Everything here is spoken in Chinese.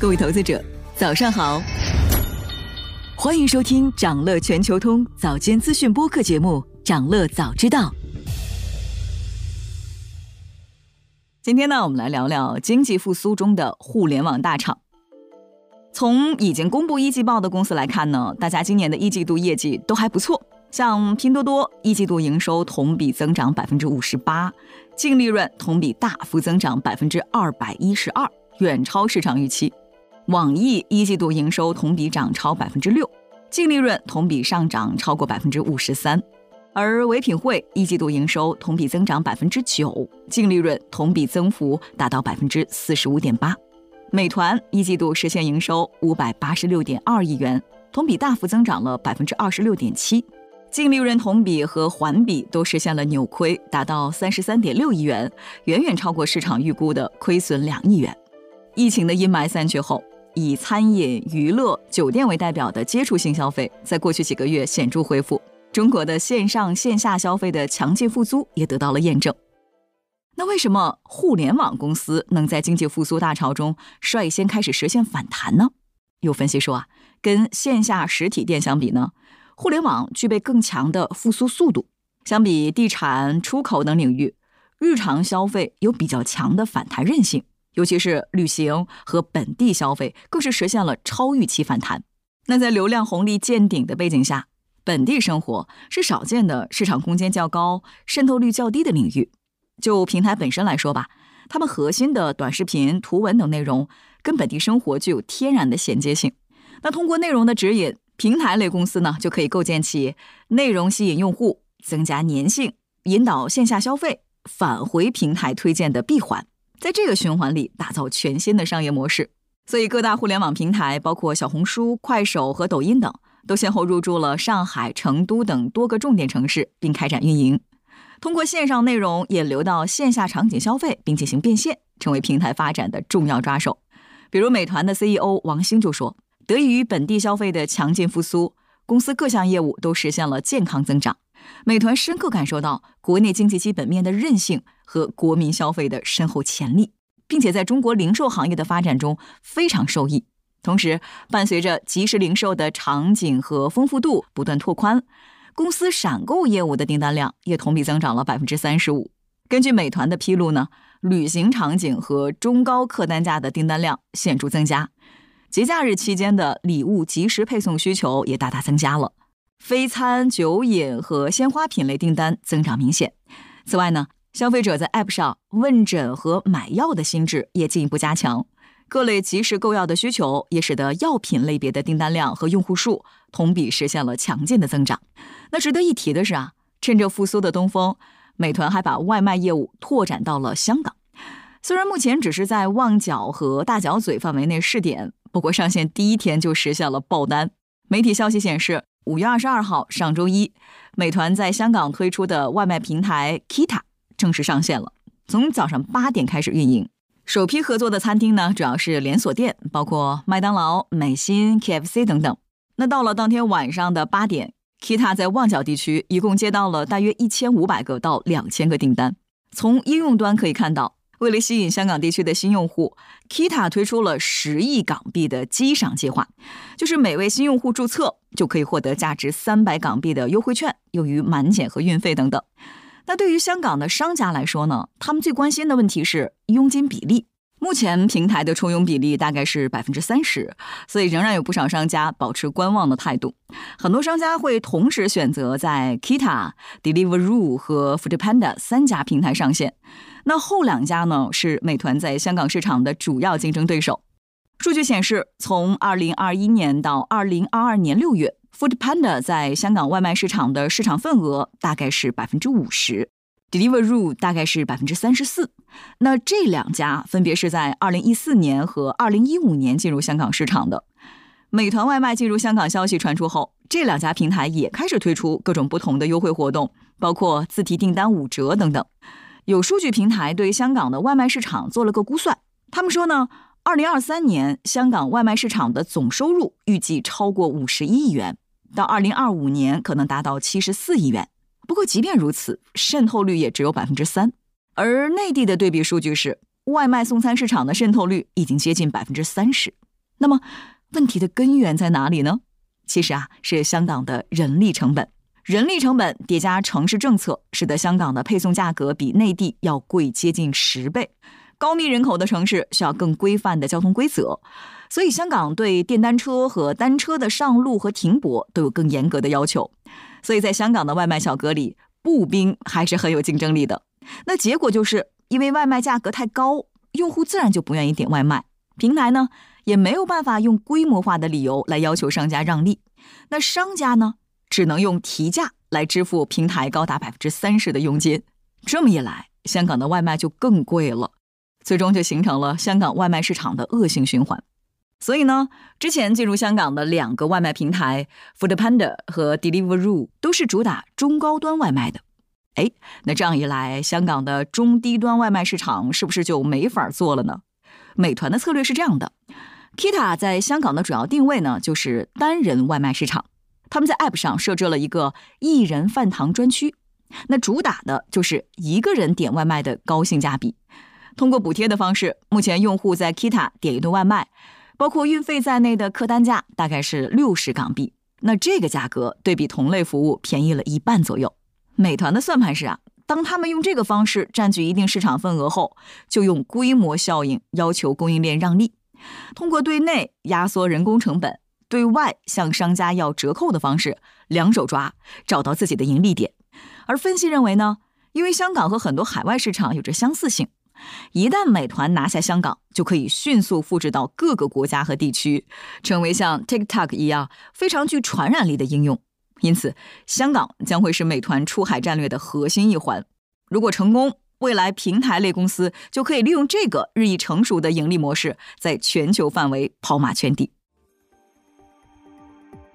各位投资者，早上好！欢迎收听长乐全球通早间资讯播客节目《长乐早知道》。今天呢，我们来聊聊经济复苏中的互联网大厂。从已经公布一季报的公司来看呢，大家今年的一季度业绩都还不错。像拼多多一季度营收同比增长百分之五十八，净利润同比大幅增长百分之二百一十二，远超市场预期。网易一季度营收同比涨超百分之六，净利润同比上涨超过百分之五十三，而唯品会一季度营收同比增长百分之九，净利润同比增幅达到百分之四十五点八。美团一季度实现营收五百八十六点二亿元，同比大幅增长了百分之二十六点七，净利润同比和环比都实现了扭亏，达到三十三点六亿元，远远超过市场预估的亏损两亿元。疫情的阴霾散去后。以餐饮、娱乐、酒店为代表的接触性消费，在过去几个月显著恢复。中国的线上线下消费的强劲复苏也得到了验证。那为什么互联网公司能在经济复苏大潮中率先开始实现反弹呢？有分析说啊，跟线下实体店相比呢，互联网具备更强的复苏速度。相比地产、出口等领域，日常消费有比较强的反弹韧性。尤其是旅行和本地消费，更是实现了超预期反弹。那在流量红利见顶的背景下，本地生活是少见的市场空间较高、渗透率较低的领域。就平台本身来说吧，他们核心的短视频、图文等内容跟本地生活具有天然的衔接性。那通过内容的指引，平台类公司呢就可以构建起内容吸引用户、增加粘性、引导线下消费、返回平台推荐的闭环。在这个循环里打造全新的商业模式，所以各大互联网平台，包括小红书、快手和抖音等，都先后入驻了上海、成都等多个重点城市，并开展运营。通过线上内容引流到线下场景消费，并进行变现，成为平台发展的重要抓手。比如美团的 CEO 王兴就说：“得益于本地消费的强劲复苏，公司各项业务都实现了健康增长。美团深刻感受到国内经济基本面的韧性。”和国民消费的深厚潜力，并且在中国零售行业的发展中非常受益。同时，伴随着即时零售的场景和丰富度不断拓宽，公司闪购业务的订单量也同比增长了百分之三十五。根据美团的披露呢，旅行场景和中高客单价的订单量显著增加，节假日期间的礼物即时配送需求也大大增加了，非餐、酒饮和鲜花品类订单增长明显。此外呢。消费者在 App 上问诊和买药的心智也进一步加强，各类及时购药的需求也使得药品类别的订单量和用户数同比实现了强劲的增长。那值得一提的是啊，趁着复苏的东风，美团还把外卖业务拓展到了香港。虽然目前只是在旺角和大角咀范围内试点，不过上线第一天就实现了爆单。媒体消息显示，五月二十二号上周一，美团在香港推出的外卖平台 Kita。正式上线了，从早上八点开始运营。首批合作的餐厅呢，主要是连锁店，包括麦当劳、美心、KFC 等等。那到了当天晚上的八点，Kita 在旺角地区一共接到了大约一千五百个到两千个订单。从应用端可以看到，为了吸引香港地区的新用户，Kita 推出了十亿港币的机赏计划，就是每位新用户注册就可以获得价值三百港币的优惠券，用于满减和运费等等。那对于香港的商家来说呢，他们最关心的问题是佣金比例。目前平台的抽佣比例大概是百分之三十，所以仍然有不少商家保持观望的态度。很多商家会同时选择在 Kita、Deliveroo 和 Foodpanda 三家平台上线。那后两家呢，是美团在香港市场的主要竞争对手。数据显示，从二零二一年到二零二二年六月。Food Panda 在香港外卖市场的市场份额大概是百分之五十，Deliveroo 大概是百分之三十四。那这两家分别是在二零一四年和二零一五年进入香港市场的。美团外卖进入香港消息传出后，这两家平台也开始推出各种不同的优惠活动，包括自提订单五折等等。有数据平台对香港的外卖市场做了个估算，他们说呢，二零二三年香港外卖市场的总收入预计超过五十亿元。到二零二五年可能达到七十四亿元。不过，即便如此，渗透率也只有百分之三。而内地的对比数据是，外卖送餐市场的渗透率已经接近百分之三十。那么问题的根源在哪里呢？其实啊，是香港的人力成本。人力成本叠加城市政策，使得香港的配送价格比内地要贵接近十倍。高密人口的城市需要更规范的交通规则，所以香港对电单车和单车的上路和停泊都有更严格的要求。所以在香港的外卖小哥里，步兵还是很有竞争力的。那结果就是因为外卖价格太高，用户自然就不愿意点外卖，平台呢也没有办法用规模化的理由来要求商家让利。那商家呢只能用提价来支付平台高达百分之三十的佣金。这么一来，香港的外卖就更贵了。最终就形成了香港外卖市场的恶性循环。所以呢，之前进入香港的两个外卖平台 Foodpanda 和 Deliveroo 都是主打中高端外卖的。哎，那这样一来，香港的中低端外卖市场是不是就没法做了呢？美团的策略是这样的：Kita 在香港的主要定位呢就是单人外卖市场，他们在 App 上设置了一个一人饭堂专区，那主打的就是一个人点外卖的高性价比。通过补贴的方式，目前用户在 Kita 点一顿外卖，包括运费在内的客单价大概是六十港币。那这个价格对比同类服务便宜了一半左右。美团的算盘是啊，当他们用这个方式占据一定市场份额后，就用规模效应要求供应链让利，通过对内压缩人工成本，对外向商家要折扣的方式，两手抓，找到自己的盈利点。而分析认为呢，因为香港和很多海外市场有着相似性。一旦美团拿下香港，就可以迅速复制到各个国家和地区，成为像 TikTok 一样非常具传染力的应用。因此，香港将会是美团出海战略的核心一环。如果成功，未来平台类公司就可以利用这个日益成熟的盈利模式，在全球范围跑马圈地。